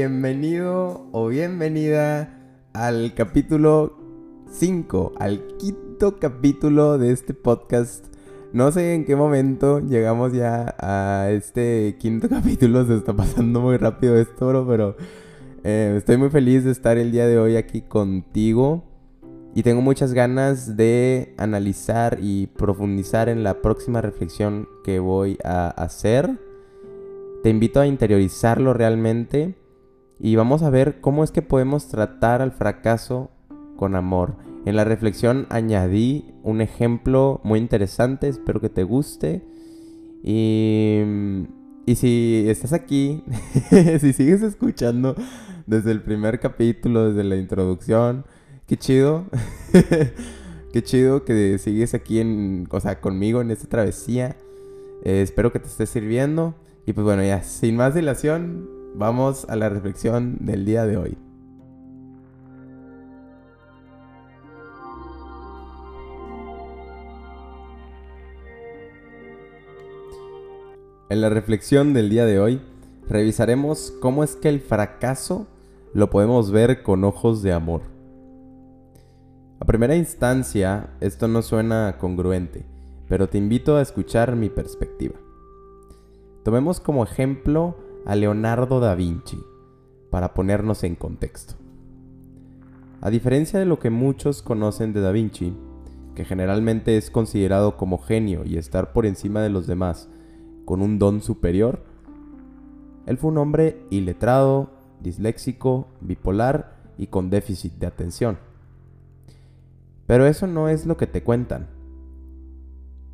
bienvenido o bienvenida al capítulo 5, al quinto capítulo de este podcast. No sé en qué momento llegamos ya a este quinto capítulo, se está pasando muy rápido esto, bro, pero eh, estoy muy feliz de estar el día de hoy aquí contigo. Y tengo muchas ganas de analizar y profundizar en la próxima reflexión que voy a hacer. Te invito a interiorizarlo realmente y vamos a ver cómo es que podemos tratar al fracaso con amor. En la reflexión añadí un ejemplo muy interesante, espero que te guste. Y, y si estás aquí, si sigues escuchando desde el primer capítulo, desde la introducción, qué chido. qué chido que sigues aquí en, o sea, conmigo en esta travesía. Eh, espero que te esté sirviendo. Y pues bueno, ya, sin más dilación, vamos a la reflexión del día de hoy. En la reflexión del día de hoy, revisaremos cómo es que el fracaso lo podemos ver con ojos de amor. A primera instancia, esto no suena congruente, pero te invito a escuchar mi perspectiva. Tomemos como ejemplo a Leonardo da Vinci, para ponernos en contexto. A diferencia de lo que muchos conocen de da Vinci, que generalmente es considerado como genio y estar por encima de los demás con un don superior, él fue un hombre iletrado, disléxico, bipolar y con déficit de atención. Pero eso no es lo que te cuentan.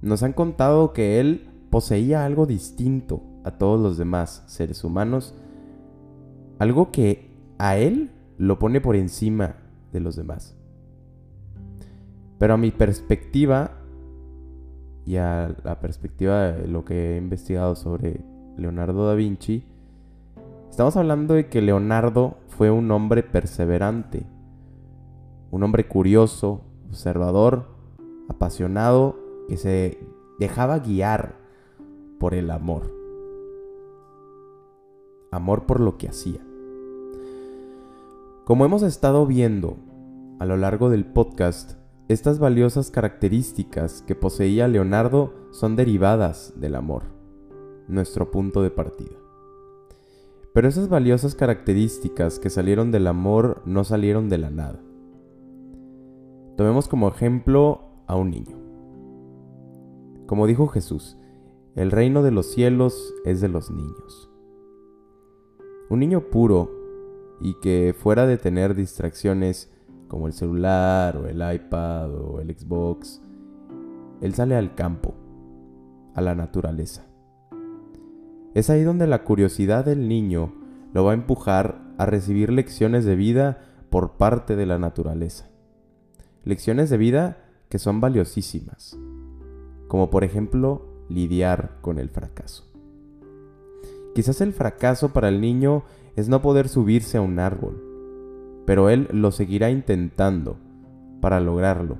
Nos han contado que él poseía algo distinto a todos los demás seres humanos, algo que a él lo pone por encima de los demás. Pero a mi perspectiva y a la perspectiva de lo que he investigado sobre Leonardo da Vinci, estamos hablando de que Leonardo fue un hombre perseverante, un hombre curioso, observador, apasionado, que se dejaba guiar por el amor. Amor por lo que hacía. Como hemos estado viendo a lo largo del podcast, estas valiosas características que poseía Leonardo son derivadas del amor, nuestro punto de partida. Pero esas valiosas características que salieron del amor no salieron de la nada. Tomemos como ejemplo a un niño. Como dijo Jesús, el reino de los cielos es de los niños. Un niño puro y que fuera de tener distracciones como el celular o el iPad o el Xbox, él sale al campo, a la naturaleza. Es ahí donde la curiosidad del niño lo va a empujar a recibir lecciones de vida por parte de la naturaleza. Lecciones de vida que son valiosísimas, como por ejemplo lidiar con el fracaso. Quizás el fracaso para el niño es no poder subirse a un árbol, pero él lo seguirá intentando para lograrlo.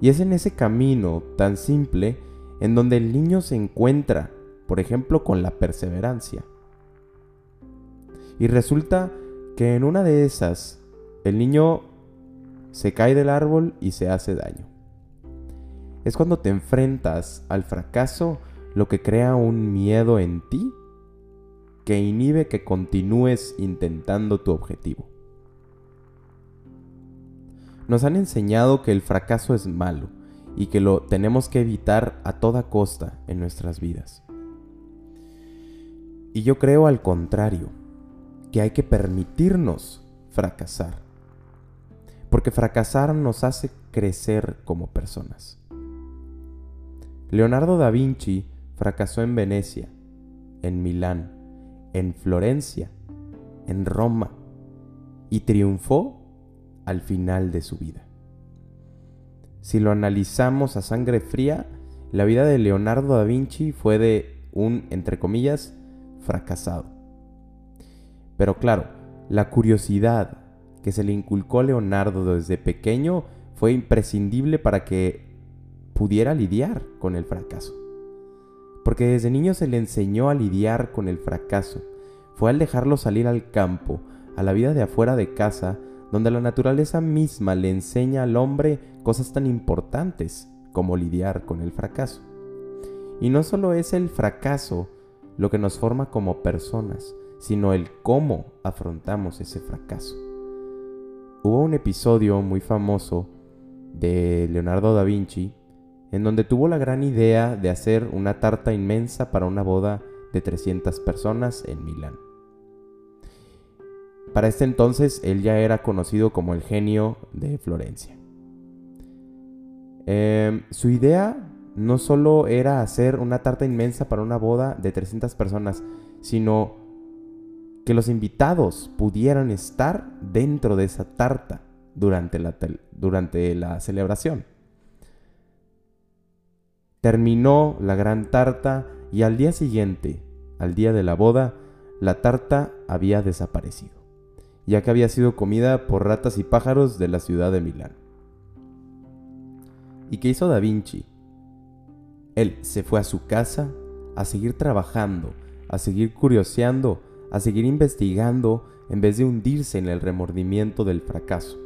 Y es en ese camino tan simple en donde el niño se encuentra, por ejemplo, con la perseverancia. Y resulta que en una de esas, el niño se cae del árbol y se hace daño. Es cuando te enfrentas al fracaso lo que crea un miedo en ti que inhibe que continúes intentando tu objetivo. Nos han enseñado que el fracaso es malo y que lo tenemos que evitar a toda costa en nuestras vidas. Y yo creo al contrario, que hay que permitirnos fracasar. Porque fracasar nos hace crecer como personas. Leonardo da Vinci fracasó en Venecia, en Milán, en Florencia, en Roma y triunfó al final de su vida. Si lo analizamos a sangre fría, la vida de Leonardo da Vinci fue de un, entre comillas, fracasado. Pero claro, la curiosidad que se le inculcó a Leonardo desde pequeño fue imprescindible para que pudiera lidiar con el fracaso. Porque desde niño se le enseñó a lidiar con el fracaso. fue al dejarlo salir al campo, a la vida de afuera de casa, donde la naturaleza misma le enseña al hombre cosas tan importantes como lidiar con el fracaso. Y no solo es el fracaso lo que nos forma como personas, sino el cómo afrontamos ese fracaso. Hubo un episodio muy famoso de Leonardo da Vinci en donde tuvo la gran idea de hacer una tarta inmensa para una boda de 300 personas en Milán. Para este entonces él ya era conocido como el genio de Florencia. Em, su idea no solo era hacer una tarta inmensa para una boda de 300 personas, sino que los invitados pudieran estar dentro de esa tarta durante la, durante la celebración. Terminó la gran tarta y al día siguiente, al día de la boda, la tarta había desaparecido, ya que había sido comida por ratas y pájaros de la ciudad de Milán. ¿Y qué hizo Da Vinci? Él se fue a su casa a seguir trabajando, a seguir curioseando, a seguir investigando en vez de hundirse en el remordimiento del fracaso.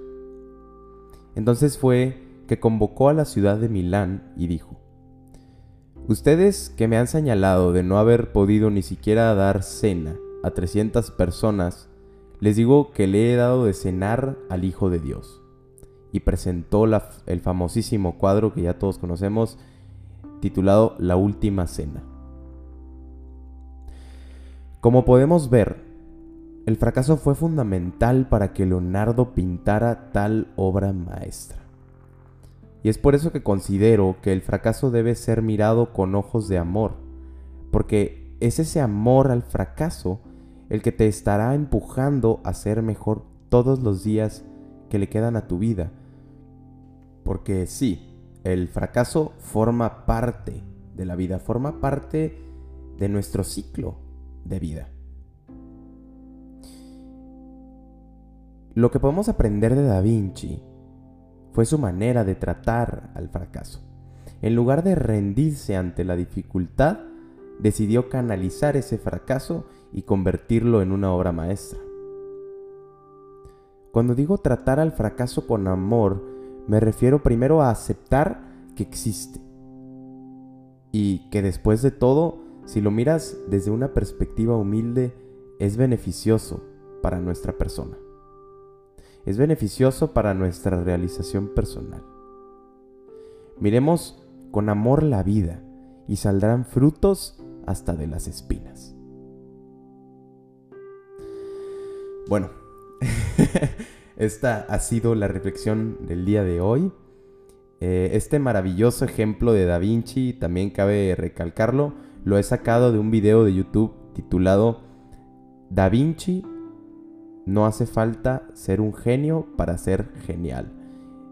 Entonces fue que convocó a la ciudad de Milán y dijo, Ustedes que me han señalado de no haber podido ni siquiera dar cena a 300 personas, les digo que le he dado de cenar al Hijo de Dios. Y presentó el famosísimo cuadro que ya todos conocemos, titulado La Última Cena. Como podemos ver, el fracaso fue fundamental para que Leonardo pintara tal obra maestra. Y es por eso que considero que el fracaso debe ser mirado con ojos de amor, porque es ese amor al fracaso el que te estará empujando a ser mejor todos los días que le quedan a tu vida. Porque sí, el fracaso forma parte de la vida, forma parte de nuestro ciclo de vida. Lo que podemos aprender de Da Vinci fue su manera de tratar al fracaso. En lugar de rendirse ante la dificultad, decidió canalizar ese fracaso y convertirlo en una obra maestra. Cuando digo tratar al fracaso con amor, me refiero primero a aceptar que existe y que después de todo, si lo miras desde una perspectiva humilde, es beneficioso para nuestra persona es beneficioso para nuestra realización personal. Miremos con amor la vida y saldrán frutos hasta de las espinas. Bueno, esta ha sido la reflexión del día de hoy. Eh, este maravilloso ejemplo de Da Vinci, también cabe recalcarlo, lo he sacado de un video de YouTube titulado Da Vinci no hace falta ser un genio para ser genial.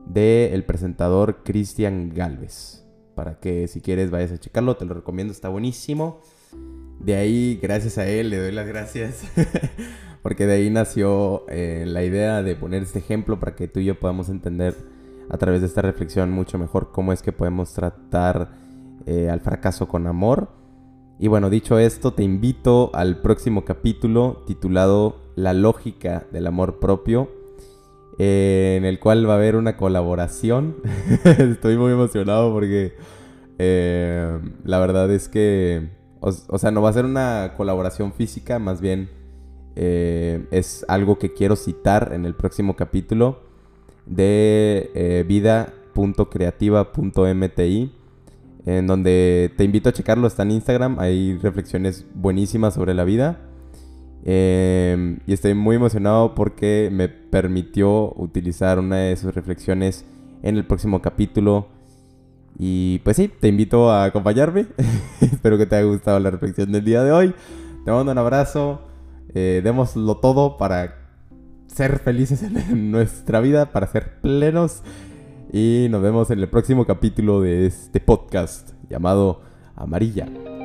De el presentador Cristian Galvez. Para que si quieres vayas a checarlo, te lo recomiendo, está buenísimo. De ahí, gracias a él, le doy las gracias. Porque de ahí nació eh, la idea de poner este ejemplo para que tú y yo podamos entender a través de esta reflexión mucho mejor cómo es que podemos tratar eh, al fracaso con amor. Y bueno, dicho esto, te invito al próximo capítulo titulado la lógica del amor propio, eh, en el cual va a haber una colaboración. Estoy muy emocionado porque eh, la verdad es que, o, sea, no va a ser una colaboración física, más bien eh, es algo que quiero citar en el próximo capítulo de vida.creativa.mti en donde te invito a checarlo, está en Instagram, hay reflexiones buenísimas sobre la vida. Em, y estoy muy emocionado porque me permitió utilizar una de sus reflexiones en el próximo capítulo. Y pues sí, te invito a acompañarme. Espero que te haya gustado la reflexión del día de hoy. Te mando un abrazo. Eh, démoslo todo para ser felices en nuestra vida, para ser plenos. Y nos vemos en el próximo capítulo de este podcast llamado Amarilla